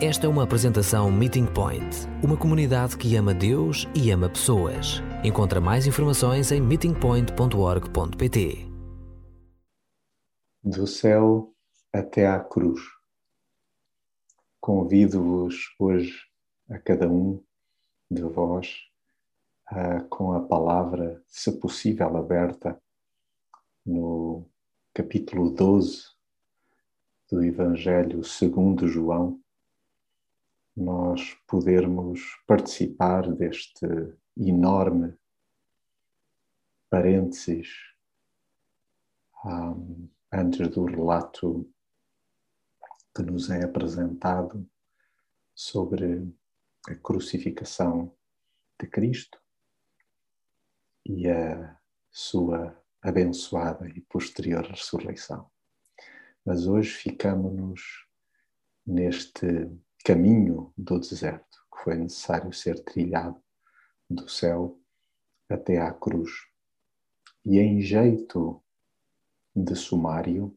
Esta é uma apresentação Meeting Point, uma comunidade que ama Deus e ama pessoas. Encontra mais informações em meetingpoint.org.pt. Do céu até à cruz. Convido-vos hoje a cada um de vós com a palavra, se possível, aberta no capítulo 12 do Evangelho segundo João, nós podermos participar deste enorme parênteses um, antes do relato que nos é apresentado sobre a crucificação de Cristo e a sua abençoada e posterior ressurreição. Mas hoje ficamos-nos neste caminho do deserto que foi necessário ser trilhado do céu até à cruz. E em jeito de sumário,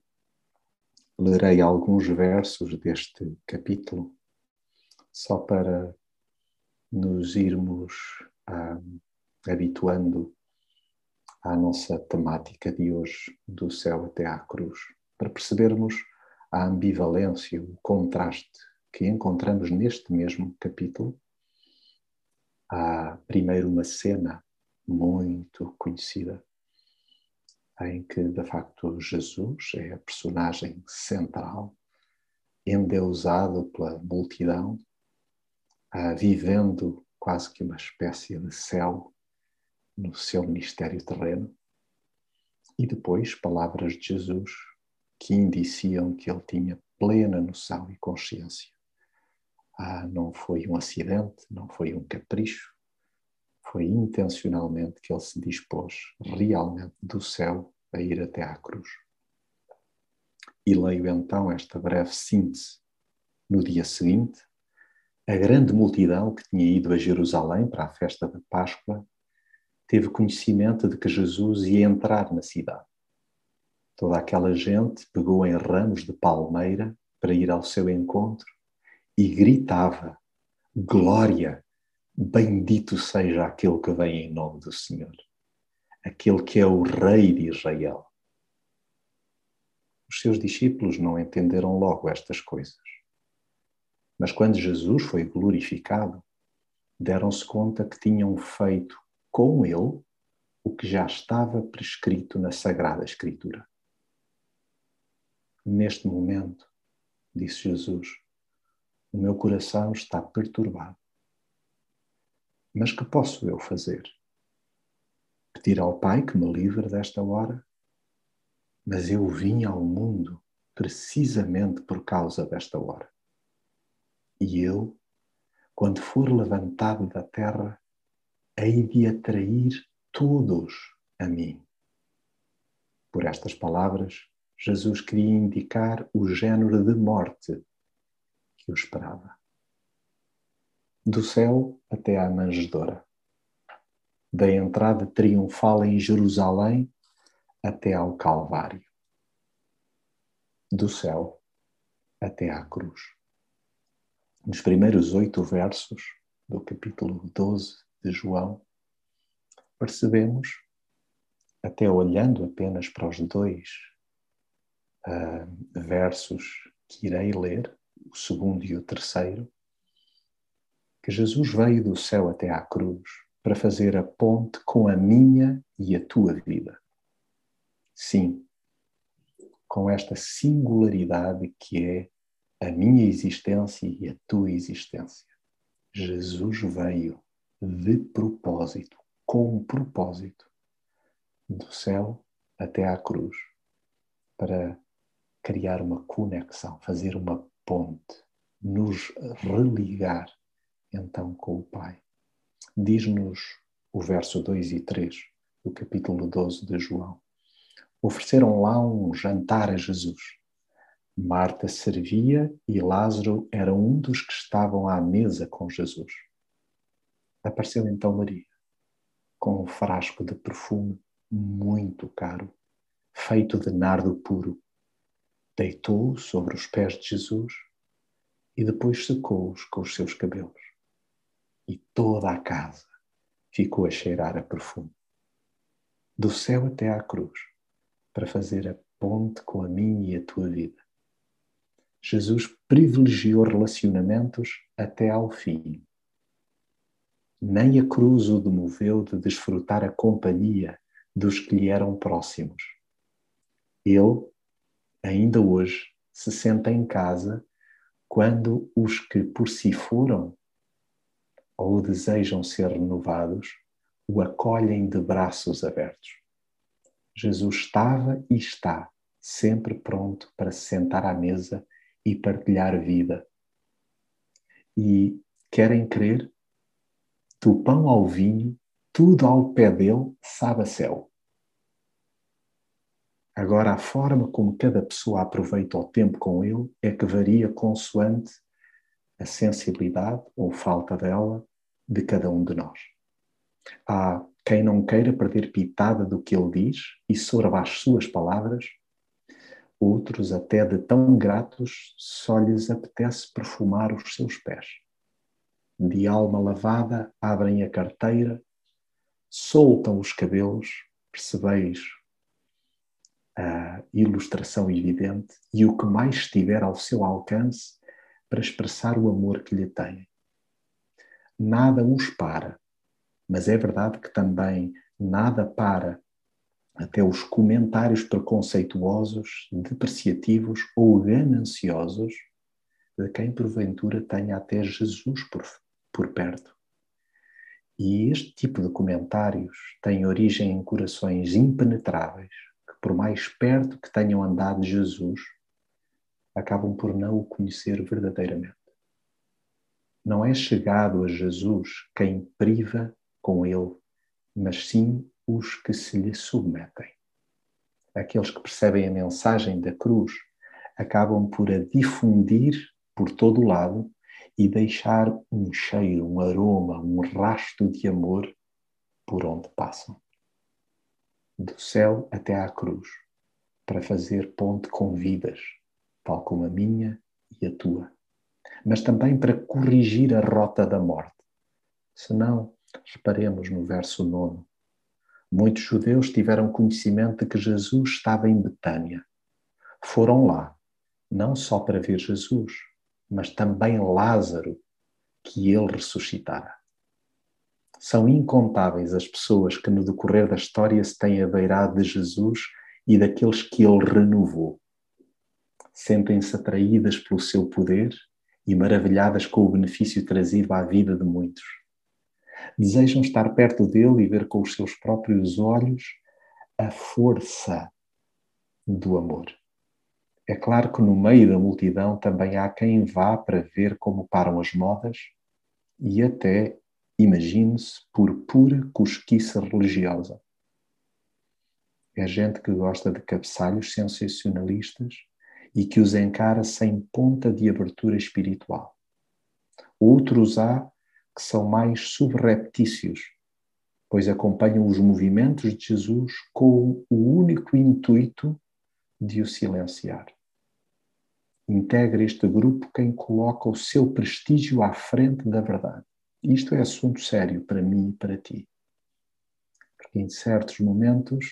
lerei alguns versos deste capítulo, só para nos irmos ah, habituando à nossa temática de hoje, do céu até à cruz para percebermos a ambivalência, o contraste que encontramos neste mesmo capítulo. Há primeiro uma cena muito conhecida em que, de facto, Jesus é a personagem central, endeusado pela multidão, vivendo quase que uma espécie de céu no seu ministério terreno. E depois, palavras de Jesus que indiciam que ele tinha plena noção e consciência. Ah, não foi um acidente, não foi um capricho, foi intencionalmente que ele se dispôs realmente do céu a ir até à cruz. E leio então esta breve síntese. No dia seguinte, a grande multidão que tinha ido a Jerusalém para a festa da Páscoa teve conhecimento de que Jesus ia entrar na cidade. Toda aquela gente pegou em ramos de palmeira para ir ao seu encontro e gritava: Glória! Bendito seja aquele que vem em nome do Senhor, aquele que é o Rei de Israel. Os seus discípulos não entenderam logo estas coisas. Mas quando Jesus foi glorificado, deram-se conta que tinham feito com ele o que já estava prescrito na Sagrada Escritura. Neste momento, disse Jesus, o meu coração está perturbado. Mas que posso eu fazer? Pedir ao Pai que me livre desta hora? Mas eu vim ao mundo precisamente por causa desta hora. E eu, quando for levantado da terra, hei de atrair todos a mim. Por estas palavras, Jesus queria indicar o género de morte o esperava. Do céu até à manjedoura, da entrada triunfal em Jerusalém até ao Calvário, do céu até à cruz. Nos primeiros oito versos do capítulo 12 de João, percebemos, até olhando apenas para os dois uh, versos que irei ler, o segundo e o terceiro, que Jesus veio do céu até à cruz para fazer a ponte com a minha e a tua vida. Sim, com esta singularidade que é a minha existência e a tua existência. Jesus veio de propósito, com um propósito, do céu até à cruz, para criar uma conexão, fazer uma ponte, nos religar então com o Pai. Diz-nos o verso 2 e 3 do capítulo 12 de João. Ofereceram lá um jantar a Jesus. Marta servia e Lázaro era um dos que estavam à mesa com Jesus. Apareceu então Maria, com um frasco de perfume muito caro, feito de nardo puro deitou sobre os pés de Jesus e depois secou-os com os seus cabelos. E toda a casa ficou a cheirar a perfume. Do céu até à cruz, para fazer a ponte com a minha e a tua vida. Jesus privilegiou relacionamentos até ao fim. Nem a cruz o demoveu de desfrutar a companhia dos que lhe eram próximos. Ele, ainda hoje, se senta em casa quando os que por si foram ou desejam ser renovados o acolhem de braços abertos. Jesus estava e está sempre pronto para se sentar à mesa e partilhar vida. E querem crer? Do pão ao vinho, tudo ao pé dele sabe a céu. Agora, a forma como cada pessoa aproveita o tempo com ele é que varia consoante a sensibilidade ou falta dela de cada um de nós. Há quem não queira perder pitada do que ele diz e sorba as suas palavras, outros, até de tão gratos, só lhes apetece perfumar os seus pés. De alma lavada, abrem a carteira, soltam os cabelos, percebeis a ilustração evidente e o que mais estiver ao seu alcance para expressar o amor que lhe têm. Nada os para, mas é verdade que também nada para até os comentários preconceituosos, depreciativos ou gananciosos de quem porventura tenha até Jesus por, por perto. E este tipo de comentários tem origem em corações impenetráveis, por mais perto que tenham andado de Jesus, acabam por não o conhecer verdadeiramente. Não é chegado a Jesus quem priva com ele, mas sim os que se lhe submetem. Aqueles que percebem a mensagem da cruz acabam por a difundir por todo o lado e deixar um cheiro, um aroma, um rasto de amor por onde passam do céu até à cruz, para fazer ponte com vidas, tal como a minha e a tua, mas também para corrigir a rota da morte. Se não, reparemos no verso 9. Muitos judeus tiveram conhecimento de que Jesus estava em Betânia. Foram lá, não só para ver Jesus, mas também Lázaro, que ele ressuscitara. São incontáveis as pessoas que no decorrer da história se têm abeirado de Jesus e daqueles que ele renovou. Sentem-se atraídas pelo seu poder e maravilhadas com o benefício trazido à vida de muitos. Desejam estar perto dele e ver com os seus próprios olhos a força do amor. É claro que no meio da multidão também há quem vá para ver como param as modas e até imagine-se por pura cosquice religiosa. É gente que gosta de cabeçalhos sensacionalistas e que os encara sem ponta de abertura espiritual. Outros há que são mais subreptícios, pois acompanham os movimentos de Jesus com o único intuito de o silenciar. Integra este grupo quem coloca o seu prestígio à frente da verdade. Isto é assunto sério para mim e para ti. Porque em certos momentos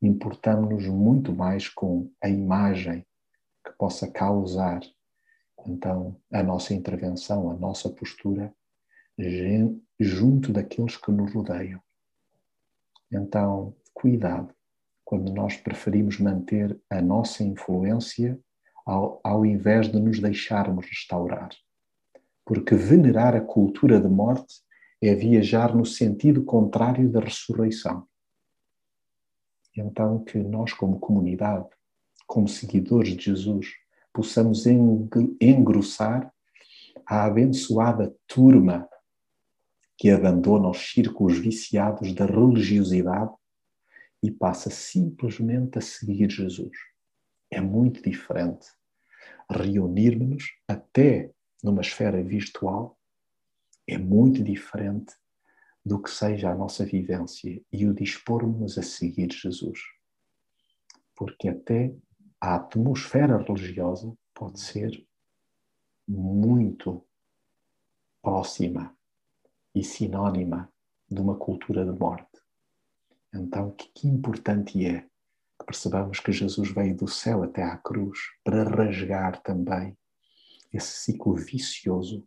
importamos-nos muito mais com a imagem que possa causar então a nossa intervenção, a nossa postura junto daqueles que nos rodeiam. Então, cuidado quando nós preferimos manter a nossa influência ao, ao invés de nos deixarmos restaurar porque venerar a cultura de morte é viajar no sentido contrário da ressurreição. Então, que nós, como comunidade, como seguidores de Jesus, possamos engrossar a abençoada turma que abandona os círculos viciados da religiosidade e passa simplesmente a seguir Jesus. É muito diferente reunirmos-nos até numa esfera virtual é muito diferente do que seja a nossa vivência e o dispormos a seguir Jesus. Porque até a atmosfera religiosa pode ser muito próxima e sinónima de uma cultura de morte. Então, que, que importante é que percebamos que Jesus veio do céu até à cruz para rasgar também esse ciclo vicioso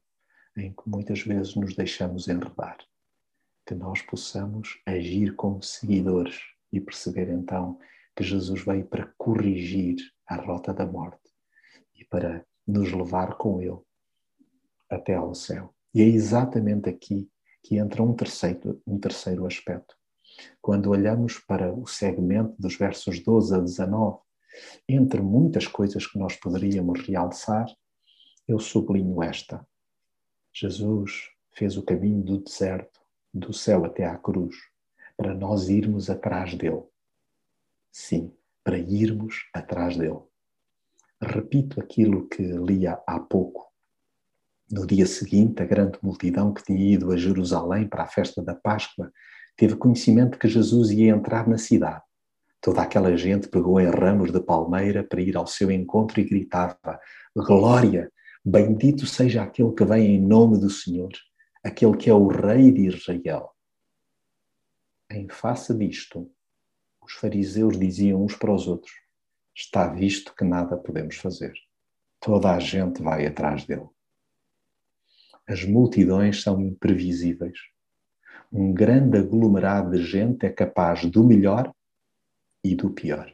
em que muitas vezes nos deixamos enredar. Que nós possamos agir como seguidores e perceber então que Jesus veio para corrigir a rota da morte e para nos levar com Ele até ao céu. E é exatamente aqui que entra um terceiro, um terceiro aspecto. Quando olhamos para o segmento dos versos 12 a 19, entre muitas coisas que nós poderíamos realçar, eu sublinho esta. Jesus fez o caminho do deserto, do céu até à cruz, para nós irmos atrás dele. Sim, para irmos atrás dele. Repito aquilo que lia há pouco. No dia seguinte, a grande multidão que tinha ido a Jerusalém para a festa da Páscoa teve conhecimento que Jesus ia entrar na cidade. Toda aquela gente pegou em ramos de palmeira para ir ao seu encontro e gritava: Glória! Bendito seja aquele que vem em nome do Senhor, aquele que é o Rei de Israel. Em face disto, os fariseus diziam uns para os outros: Está visto que nada podemos fazer. Toda a gente vai atrás dele. As multidões são imprevisíveis. Um grande aglomerado de gente é capaz do melhor e do pior.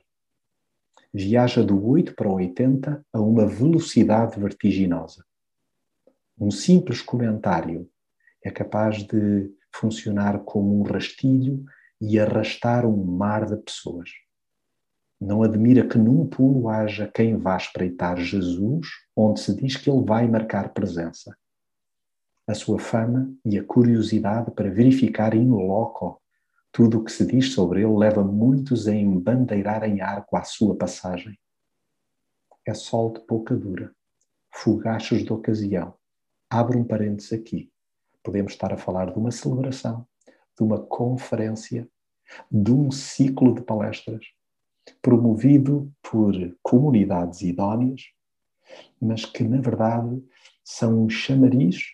Viaja do 8 para o 80 a uma velocidade vertiginosa. Um simples comentário é capaz de funcionar como um rastilho e arrastar um mar de pessoas. Não admira que num pulo haja quem vá espreitar Jesus, onde se diz que ele vai marcar presença. A sua fama e a curiosidade para verificar in loco tudo o que se diz sobre ele leva muitos a embandeirar em arco à sua passagem. É sol de pouca dura, fogachos de ocasião. Abro um parênteses aqui. Podemos estar a falar de uma celebração, de uma conferência, de um ciclo de palestras, promovido por comunidades idóneas, mas que, na verdade, são um chamariz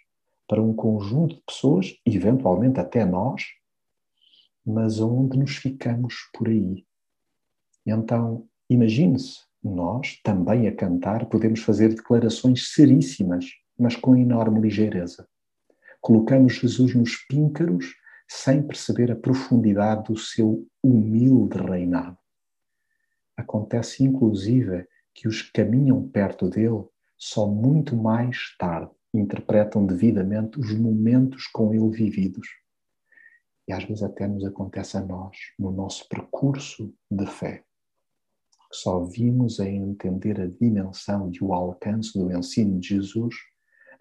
para um conjunto de pessoas, eventualmente até nós, mas onde nos ficamos por aí. Então, imagine-se, nós, também a cantar, podemos fazer declarações seríssimas, mas com enorme ligeireza. Colocamos Jesus nos píncaros sem perceber a profundidade do seu humilde reinado. Acontece, inclusive, que os que caminham perto dele só muito mais tarde interpretam devidamente os momentos com ele vividos. E às vezes até nos acontece a nós, no nosso percurso de fé. Só vimos a entender a dimensão e o alcance do ensino de Jesus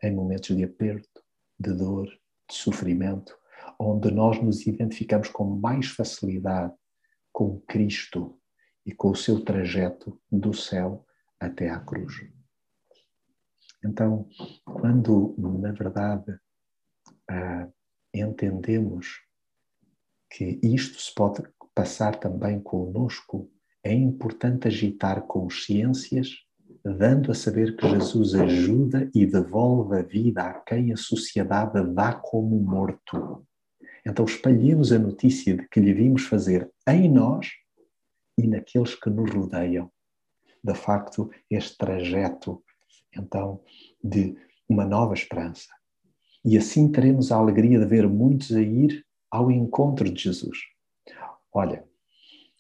em momentos de aperto, de dor, de sofrimento, onde nós nos identificamos com mais facilidade com Cristo e com o seu trajeto do céu até à cruz. Então, quando, na verdade, uh, entendemos que isto se pode passar também conosco, é importante agitar consciências, dando a saber que Jesus ajuda e devolve a vida a quem a sociedade dá como morto. Então espalhemos a notícia de que lhe vimos fazer em nós e naqueles que nos rodeiam. De facto, este trajeto, então, de uma nova esperança. E assim teremos a alegria de ver muitos a ir ao encontro de Jesus. Olha,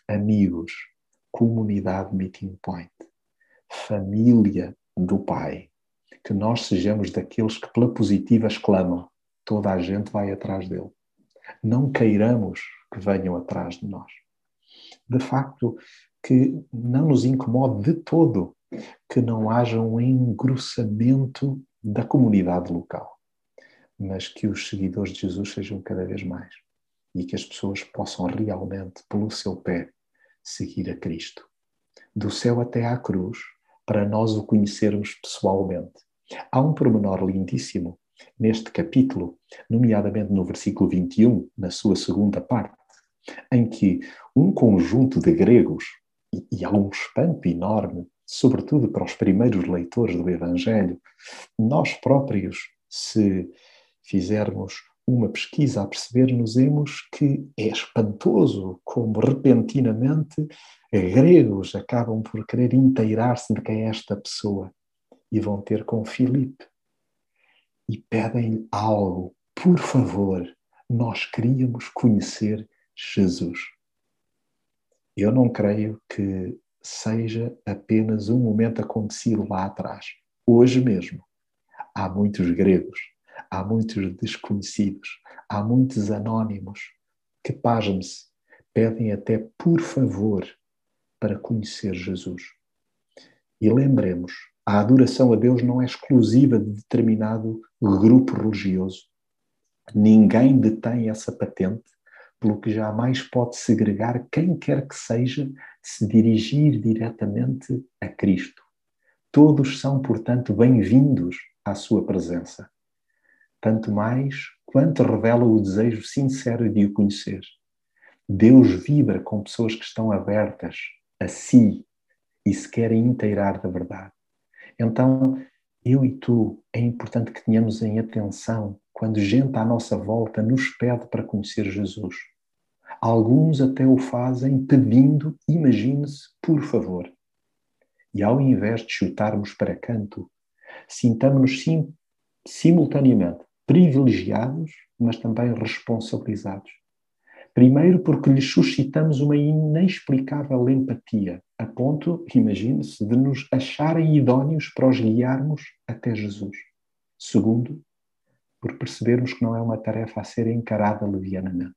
amigos, comunidade Meeting Point, família do Pai, que nós sejamos daqueles que pela positiva exclamam: toda a gente vai atrás dele não queiramos que venham atrás de nós. De facto, que não nos incomode de todo que não haja um engrossamento da comunidade local, mas que os seguidores de Jesus sejam cada vez mais e que as pessoas possam realmente, pelo seu pé, seguir a Cristo. Do céu até à cruz, para nós o conhecermos pessoalmente. Há um pormenor lindíssimo neste capítulo, nomeadamente no versículo 21, na sua segunda parte, em que um conjunto de gregos, e, e há um espanto enorme sobretudo para os primeiros leitores do Evangelho, nós próprios, se fizermos uma pesquisa a perceber-nos-emos que é espantoso como repentinamente gregos acabam por querer inteirar-se de quem é esta pessoa e vão ter com Filipe e pedem algo, por favor, nós queríamos conhecer Jesus. Eu não creio que seja apenas um momento acontecido lá atrás. Hoje mesmo, há muitos gregos há muitos desconhecidos, há muitos anónimos que, pasmem-se, pedem até por favor para conhecer Jesus. E lembremos, a adoração a Deus não é exclusiva de determinado grupo religioso. Ninguém detém essa patente, pelo que jamais pode segregar quem quer que seja se dirigir diretamente a Cristo. Todos são, portanto, bem-vindos à sua presença tanto mais quanto revela o desejo sincero de o conhecer. Deus vibra com pessoas que estão abertas a si e se querem inteirar da verdade. Então, eu e tu, é importante que tenhamos em atenção quando gente à nossa volta nos pede para conhecer Jesus. Alguns até o fazem pedindo, imagine-se, por favor. E ao invés de chutarmos para canto, sintamos-nos sim, simultaneamente privilegiados, mas também responsabilizados. Primeiro, porque lhes suscitamos uma inexplicável empatia, a ponto, imagine-se, de nos acharem idóneos para os guiarmos até Jesus. Segundo, por percebermos que não é uma tarefa a ser encarada levianamente.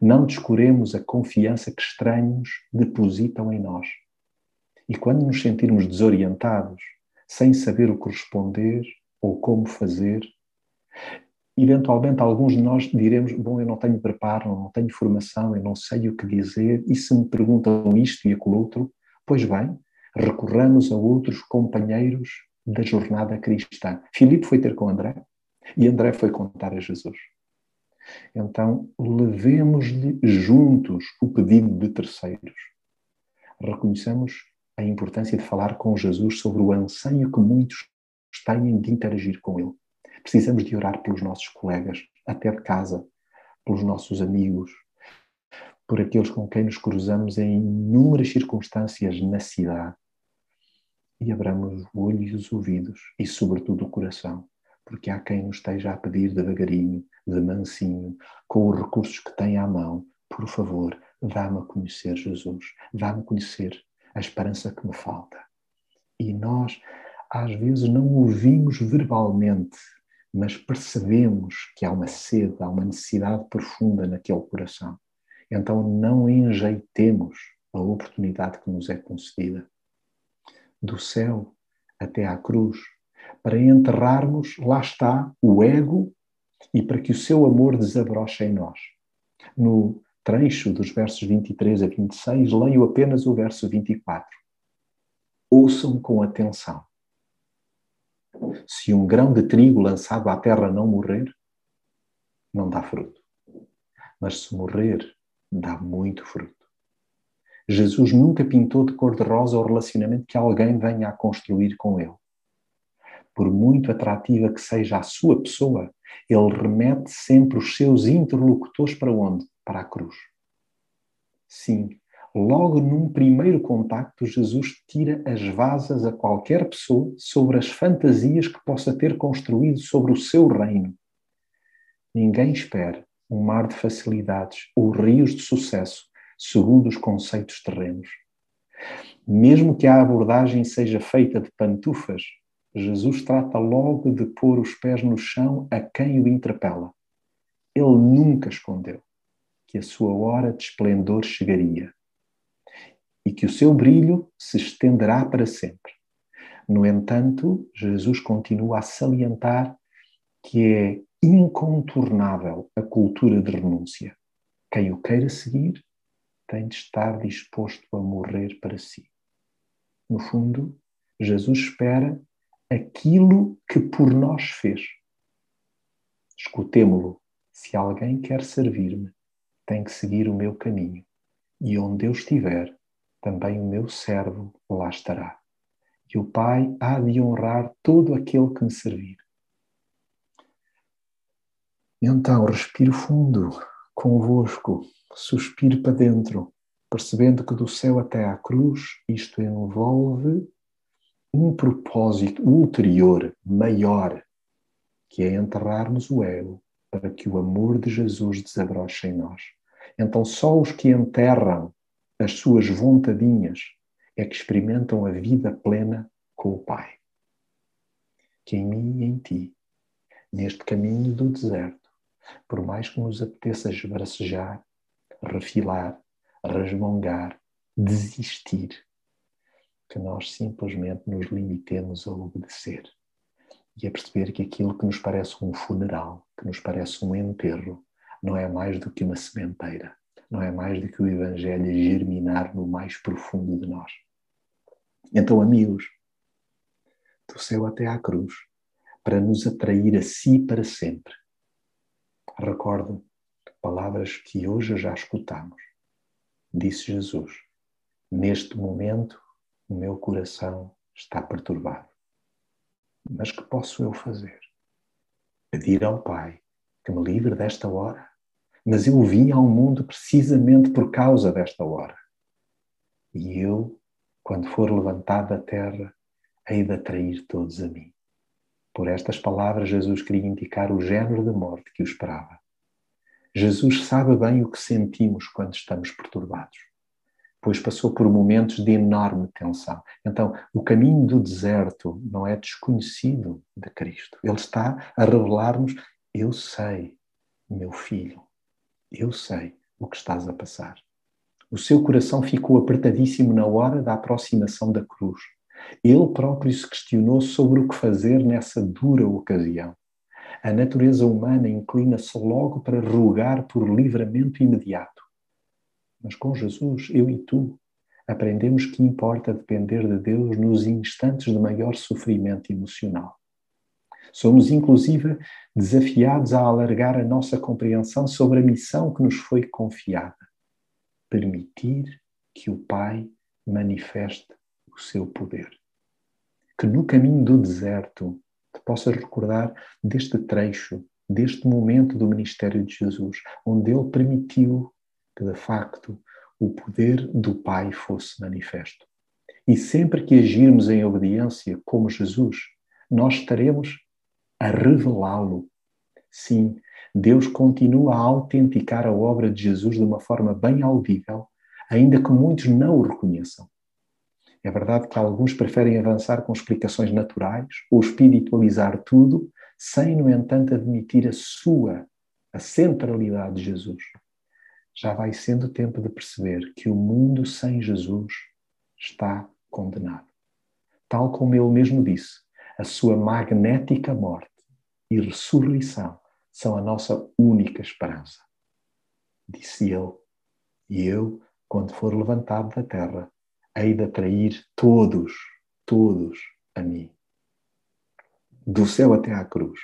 Não descuremos a confiança que estranhos depositam em nós. E quando nos sentirmos desorientados, sem saber o que responder ou como fazer, Eventualmente, alguns de nós diremos: Bom, eu não tenho preparo, não tenho formação, eu não sei o que dizer, e se me perguntam isto e aquilo outro, pois bem, recorramos a outros companheiros da jornada cristã. Filipe foi ter com André e André foi contar a Jesus. Então, levemos-lhe juntos o pedido de terceiros. Reconheçamos a importância de falar com Jesus sobre o anseio que muitos têm de interagir com ele. Precisamos de orar pelos nossos colegas, até de casa, pelos nossos amigos, por aqueles com quem nos cruzamos em inúmeras circunstâncias na cidade. E abramos o olho e os ouvidos e, sobretudo, o coração, porque há quem nos esteja a pedir devagarinho, de mansinho, com os recursos que tem à mão, por favor, dá-me a conhecer Jesus, dá-me a conhecer a esperança que me falta. E nós, às vezes, não ouvimos verbalmente mas percebemos que há uma sede, há uma necessidade profunda naquele coração. Então não enjeitemos a oportunidade que nos é concedida. Do céu até à cruz, para enterrarmos, lá está, o ego e para que o seu amor desabroche em nós. No trecho dos versos 23 a 26, leio apenas o verso 24. Ouçam com atenção. Se um grão de trigo lançado à terra não morrer, não dá fruto. Mas se morrer, dá muito fruto. Jesus nunca pintou de cor-de-rosa o relacionamento que alguém venha a construir com ele. Por muito atrativa que seja a sua pessoa, ele remete sempre os seus interlocutores para onde? Para a cruz. Sim, logo num primeiro contacto, Jesus tira as vasas a qualquer pessoa sobre as fantasias que possa ter construído sobre o seu reino. Ninguém espera um mar de facilidades ou rios de sucesso segundo os conceitos terrenos. Mesmo que a abordagem seja feita de pantufas, Jesus trata logo de pôr os pés no chão a quem o interpela. Ele nunca escondeu que a sua hora de esplendor chegaria e que o seu brilho se estenderá para sempre. No entanto, Jesus continua a salientar que é incontornável a cultura de renúncia. Quem o queira seguir tem de estar disposto a morrer para si. No fundo, Jesus espera aquilo que por nós fez. Escutemo-lo. Se alguém quer servir-me, tem que seguir o meu caminho. E onde eu estiver, também o meu servo lá estará. e o Pai há de honrar todo aquele que me servir. Então, respiro fundo convosco, suspiro para dentro, percebendo que do céu até à cruz isto envolve um propósito ulterior, maior, que é enterrarmos o ego para que o amor de Jesus desabroche em nós. Então, só os que enterram as suas vontadinhas é que experimentam a vida plena com o Pai. Que em mim e em ti, neste caminho do deserto, por mais que nos apeteça esbracejar, refilar, resmongar, desistir, que nós simplesmente nos limitemos a obedecer e a perceber que aquilo que nos parece um funeral, que nos parece um enterro, não é mais do que uma sementeira, não é mais do que o Evangelho germinar no mais profundo de nós. Então, amigos, do céu até à cruz, para nos atrair a si para sempre. Recordo palavras que hoje já escutamos. Disse Jesus: Neste momento, o meu coração está perturbado. Mas que posso eu fazer? Pedir ao Pai que me livre desta hora? Mas eu vim ao mundo precisamente por causa desta hora. E eu, quando for levantado da terra, hei de atrair todos a mim. Por estas palavras, Jesus queria indicar o género de morte que o esperava. Jesus sabe bem o que sentimos quando estamos perturbados, pois passou por momentos de enorme tensão. Então, o caminho do deserto não é desconhecido de Cristo. Ele está a revelar-nos: eu sei, meu filho, eu sei o que estás a passar. O seu coração ficou apertadíssimo na hora da aproximação da cruz. Ele próprio se questionou sobre o que fazer nessa dura ocasião. A natureza humana inclina-se logo para rogar por livramento imediato. Mas com Jesus, eu e tu, aprendemos que importa depender de Deus nos instantes de maior sofrimento emocional. Somos, inclusive, desafiados a alargar a nossa compreensão sobre a missão que nos foi confiada: permitir que o Pai manifeste o seu poder. Que no caminho do deserto te possas recordar deste trecho, deste momento do ministério de Jesus, onde ele permitiu que, de facto, o poder do Pai fosse manifesto. E sempre que agirmos em obediência como Jesus, nós estaremos a revelá-lo. Sim, Deus continua a autenticar a obra de Jesus de uma forma bem audível, ainda que muitos não o reconheçam. É verdade que alguns preferem avançar com explicações naturais ou espiritualizar tudo, sem, no entanto, admitir a sua, a centralidade de Jesus. Já vai sendo tempo de perceber que o mundo sem Jesus está condenado. Tal como ele mesmo disse, a sua magnética morte e ressurreição são a nossa única esperança. Disse ele, e eu, quando for levantado da terra, hei de atrair todos, todos a mim. Do céu até à cruz,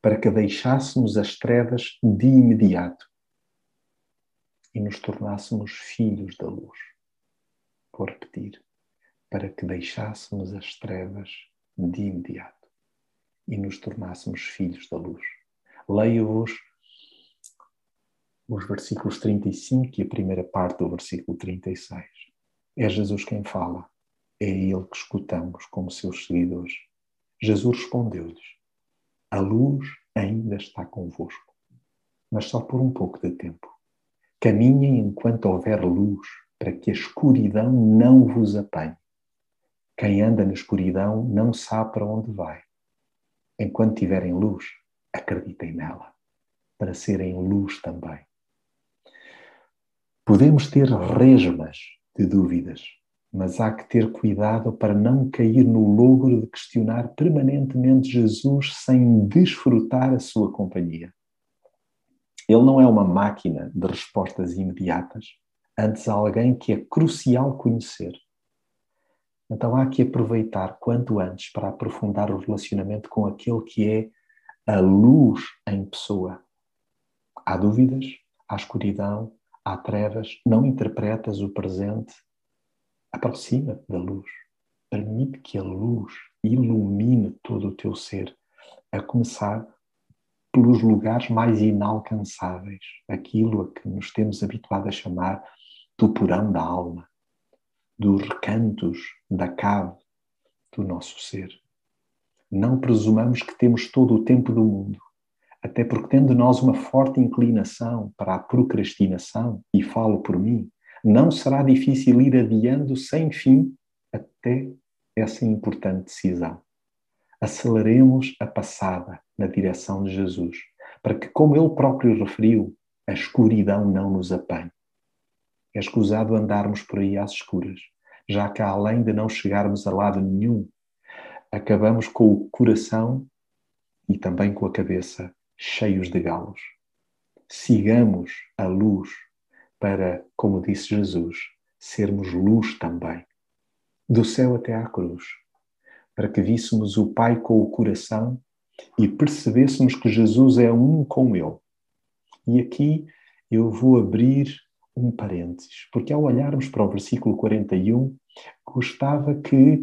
para que deixássemos as trevas de imediato e nos tornássemos filhos da luz. Vou repetir, para que deixássemos as trevas de imediato e nos tornássemos filhos da luz. Leio-vos os versículos 35 e a primeira parte do versículo 36. É Jesus quem fala, é Ele que escutamos como seus seguidores. Jesus respondeu-lhes: A luz ainda está convosco, mas só por um pouco de tempo. Caminhem enquanto houver luz, para que a escuridão não vos apanhe. Quem anda na escuridão não sabe para onde vai. Enquanto tiverem luz, acreditem nela, para serem luz também. Podemos ter resmas de dúvidas, mas há que ter cuidado para não cair no logro de questionar permanentemente Jesus sem desfrutar a sua companhia. Ele não é uma máquina de respostas imediatas, antes alguém que é crucial conhecer. Então há que aproveitar quanto antes para aprofundar o relacionamento com aquele que é a luz em pessoa. Há dúvidas, há escuridão, há trevas, não interpretas o presente, aproxima-te da luz. permite que a luz ilumine todo o teu ser, a começar pelos lugares mais inalcançáveis, aquilo a que nos temos habituado a chamar do porão da alma, dos recantos da cave do nosso ser. Não presumamos que temos todo o tempo do mundo, até porque tendo nós uma forte inclinação para a procrastinação, e falo por mim, não será difícil ir adiando sem fim até essa importante decisão. Aceleremos a passada na direção de Jesus, para que, como ele próprio referiu, a escuridão não nos apanhe. É escusado andarmos por aí às escuras, já que além de não chegarmos a lado nenhum, acabamos com o coração e também com a cabeça cheios de galos. Sigamos a luz para, como disse Jesus, sermos luz também, do céu até à cruz, para que víssemos o Pai com o coração e percebêssemos que Jesus é um com Ele. E aqui eu vou abrir um parênteses, porque ao olharmos para o versículo 41, gostava que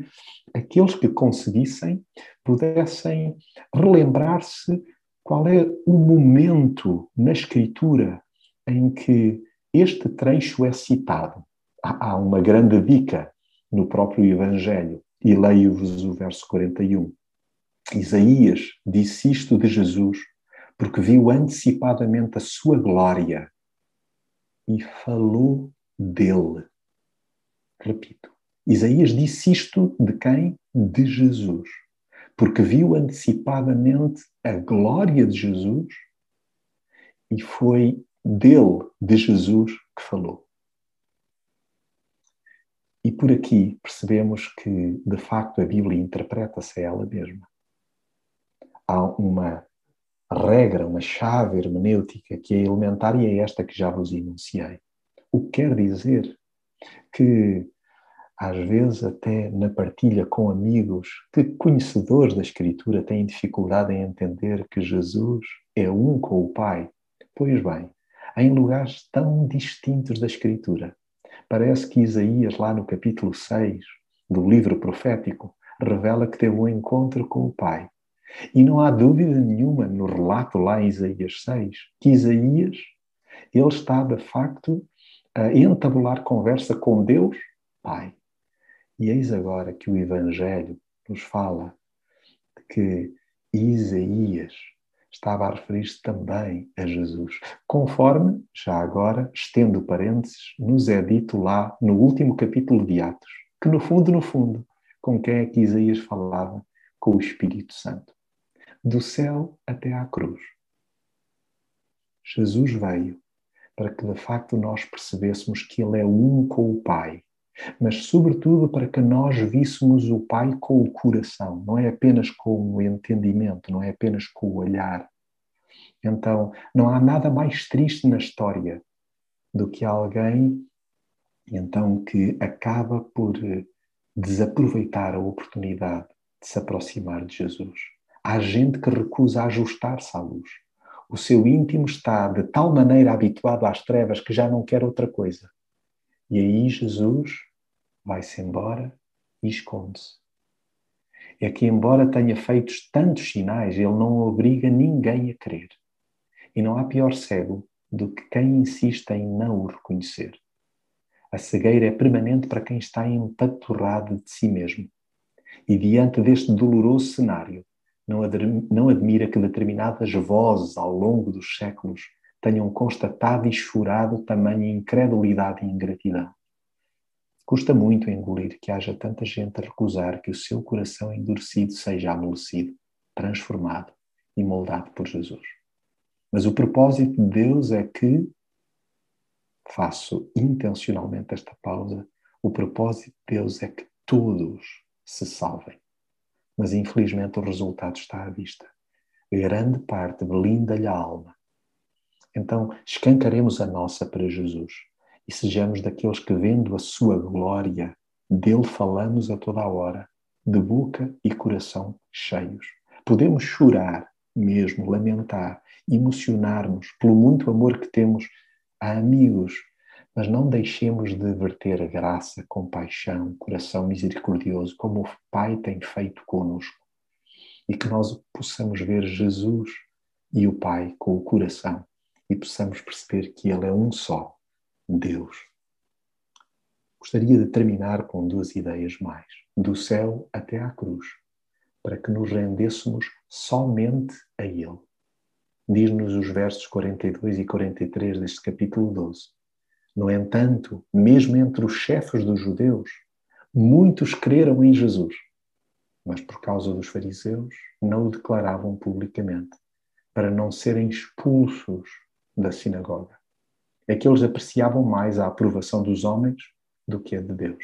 aqueles que conseguissem pudessem relembrar-se qual é o momento na Escritura em que este trecho é citado. Há uma grande dica no próprio Evangelho, e leio-vos o verso 41. Isaías disse isto de Jesus porque viu antecipadamente a sua glória e falou dele. Repito, Isaías disse isto de quem? De Jesus. Porque viu antecipadamente a glória de Jesus e foi dele, de Jesus, que falou. E por aqui percebemos que, de facto, a Bíblia interpreta-se a ela mesma. Há uma regra, uma chave hermenêutica que é elementar e é esta que já vos enunciei. O que quer dizer que, às vezes, até na partilha com amigos que, conhecedores da Escritura, têm dificuldade em entender que Jesus é um com o Pai. Pois bem, em lugares tão distintos da Escritura. Parece que Isaías, lá no capítulo 6 do livro profético, revela que teve um encontro com o Pai. E não há dúvida nenhuma no relato lá em Isaías 6 que Isaías ele está de facto a entabular conversa com Deus Pai. E eis agora que o Evangelho nos fala que Isaías estava a referir-se também a Jesus, conforme, já agora, estendo parênteses, nos é dito lá no último capítulo de Atos, que no fundo, no fundo, com quem é que Isaías falava? Com o Espírito Santo. Do céu até à cruz. Jesus veio para que de facto nós percebêssemos que Ele é um com o Pai, mas sobretudo para que nós víssemos o Pai com o coração, não é apenas com o entendimento, não é apenas com o olhar. Então, não há nada mais triste na história do que alguém então que acaba por eh, desaproveitar a oportunidade de se aproximar de Jesus. Há gente que recusa ajustar-se à luz. O seu íntimo está de tal maneira habituado às trevas que já não quer outra coisa. E aí Jesus vai-se embora e esconde-se. É que, embora tenha feito tantos sinais, ele não obriga ninguém a crer. E não há pior cego do que quem insiste em não o reconhecer. A cegueira é permanente para quem está empaturrado de si mesmo. E diante deste doloroso cenário, não, admira que determinadas vozes ao longo dos séculos tenham constatado e chorado tamanha incredulidade e ingratidão. Custa muito engolir que haja tanta gente a recusar que o seu coração endurecido seja amolecido, transformado e moldado por Jesus. Mas o propósito de Deus é que, faço intencionalmente esta pausa, o propósito de Deus é que todos se salvem. Mas infelizmente o resultado está à vista. Grande parte blinda-lhe a alma. Então, escancaremos a nossa para Jesus e sejamos daqueles que, vendo a sua glória, dele falamos a toda a hora, de boca e coração cheios. Podemos chorar mesmo, lamentar, emocionar-nos pelo muito amor que temos a amigos, Mas não deixemos de verter graça, compaixão, coração misericordioso, como o Pai tem feito conosco. E que nós possamos ver Jesus e o Pai com o coração e possamos perceber que Ele é um só, Deus. Gostaria de terminar com duas ideias mais, do céu até à cruz, para que nos rendêssemos somente a Ele. Diz-nos os versos 42 e 43 deste capítulo 12. No entanto, mesmo entre os chefes dos judeus, muitos creram em Jesus, mas por causa dos fariseus não o declaravam publicamente, para não serem expulsos da sinagoga. É que eles apreciavam mais a aprovação dos homens do que a de Deus.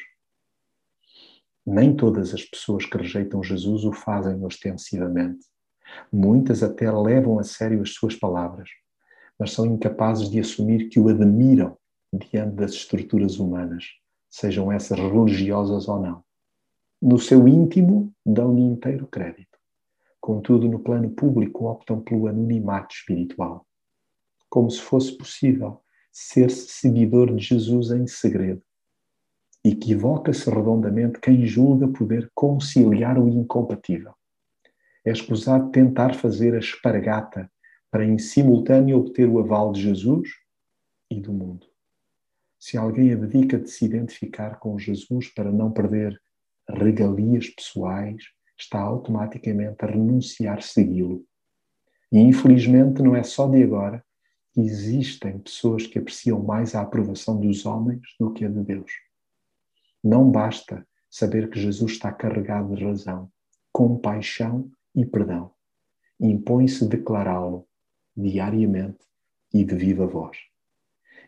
Nem todas as pessoas que rejeitam Jesus o fazem ostensivamente. Muitas até levam a sério as suas palavras, mas são incapazes de assumir que o admiram diante das estruturas humanas, sejam essas religiosas ou não. No seu íntimo, dão-lhe inteiro crédito. Contudo, no plano público, optam pelo anonimato espiritual como se fosse possível ser-se seguidor de Jesus em segredo. Equivoca-se redondamente quem julga poder conciliar o incompatível. É escusado tentar fazer a espargata para em simultâneo obter o aval de Jesus e do mundo. Se alguém abdica de se identificar com Jesus para não perder regalias pessoais, está automaticamente a renunciar segui-lo. E infelizmente não é só de agora existem pessoas que apreciam mais a aprovação dos homens do que a de Deus. Não basta saber que Jesus está carregado de razão, compaixão e perdão. Impõe-se declará-lo diariamente e de viva voz.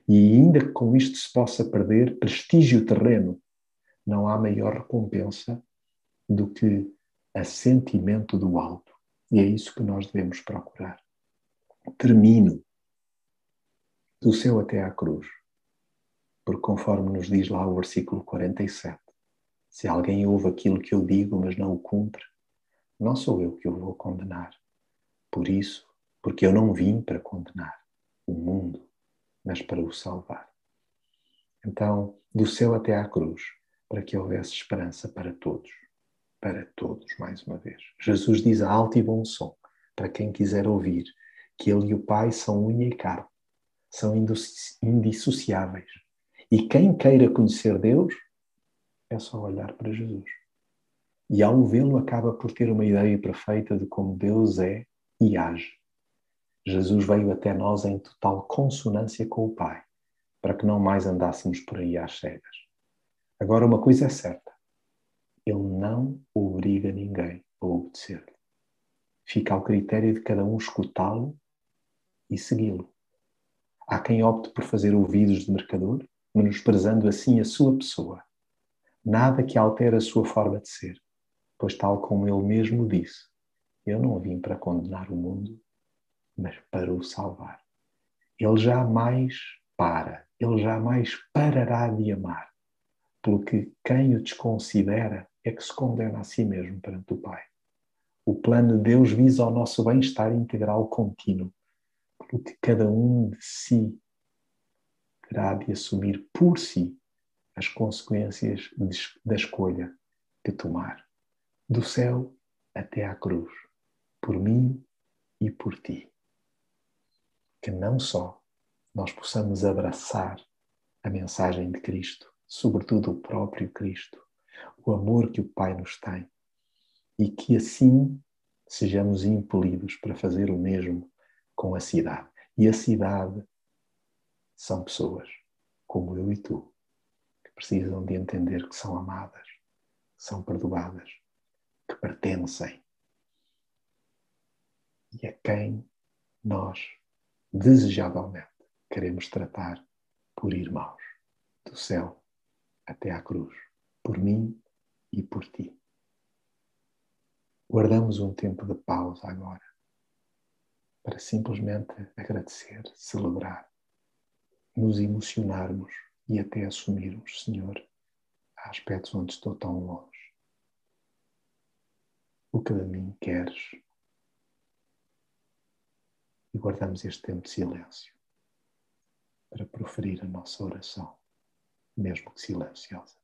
E ainda que com isto se possa perder prestígio terreno, não há maior recompensa do que assentimento do alto. E é isso que nós devemos procurar. Termino do céu até à cruz. Porque, conforme nos diz lá o versículo 47, se alguém ouve aquilo que eu digo, mas não o cumpre, não sou eu que o vou condenar. Por isso, porque eu não vim para condenar o mundo, mas para o salvar. Então, do céu até à cruz, para que houvesse esperança para todos. Para todos, mais uma vez. Jesus diz a alto e bom som, para quem quiser ouvir, que Ele e o Pai são unha e carne são indissociáveis. E quem queira conhecer Deus é só olhar para Jesus. E ao vê-lo, acaba por ter uma ideia perfeita de como Deus é e age. Jesus veio até nós em total consonância com o Pai, para que não mais andássemos por aí às cegas. Agora, uma coisa é certa: Ele não obriga ninguém a obedecer-lhe. Fica ao critério de cada um escutá-lo e segui-lo. Há quem opte por fazer ouvidos de mercador, menosprezando assim a sua pessoa. Nada que altere a sua forma de ser, pois, tal como ele mesmo disse, eu não vim para condenar o mundo, mas para o salvar. Ele jamais para, ele jamais parará de amar, pelo que quem o desconsidera é que se condena a si mesmo perante o Pai. O plano de Deus visa ao nosso bem-estar integral contínuo porque cada um de si terá de assumir por si as consequências da escolha que tomar, do céu até à cruz, por mim e por ti. Que não só nós possamos abraçar a mensagem de Cristo, sobretudo o próprio Cristo, o amor que o Pai nos tem, e que assim sejamos impelidos para fazer o mesmo com a cidade. E a cidade são pessoas como eu e tu, que precisam de entender que são amadas, são perdoadas, que pertencem e a quem nós desejavelmente queremos tratar por irmãos, do céu até à cruz, por mim e por ti. Guardamos um tempo de pausa agora para simplesmente agradecer, celebrar, nos emocionarmos e até assumirmos, Senhor, há aspectos onde estou tão longe. O que de mim queres? E guardamos este tempo de silêncio para proferir a nossa oração, mesmo que silenciosa.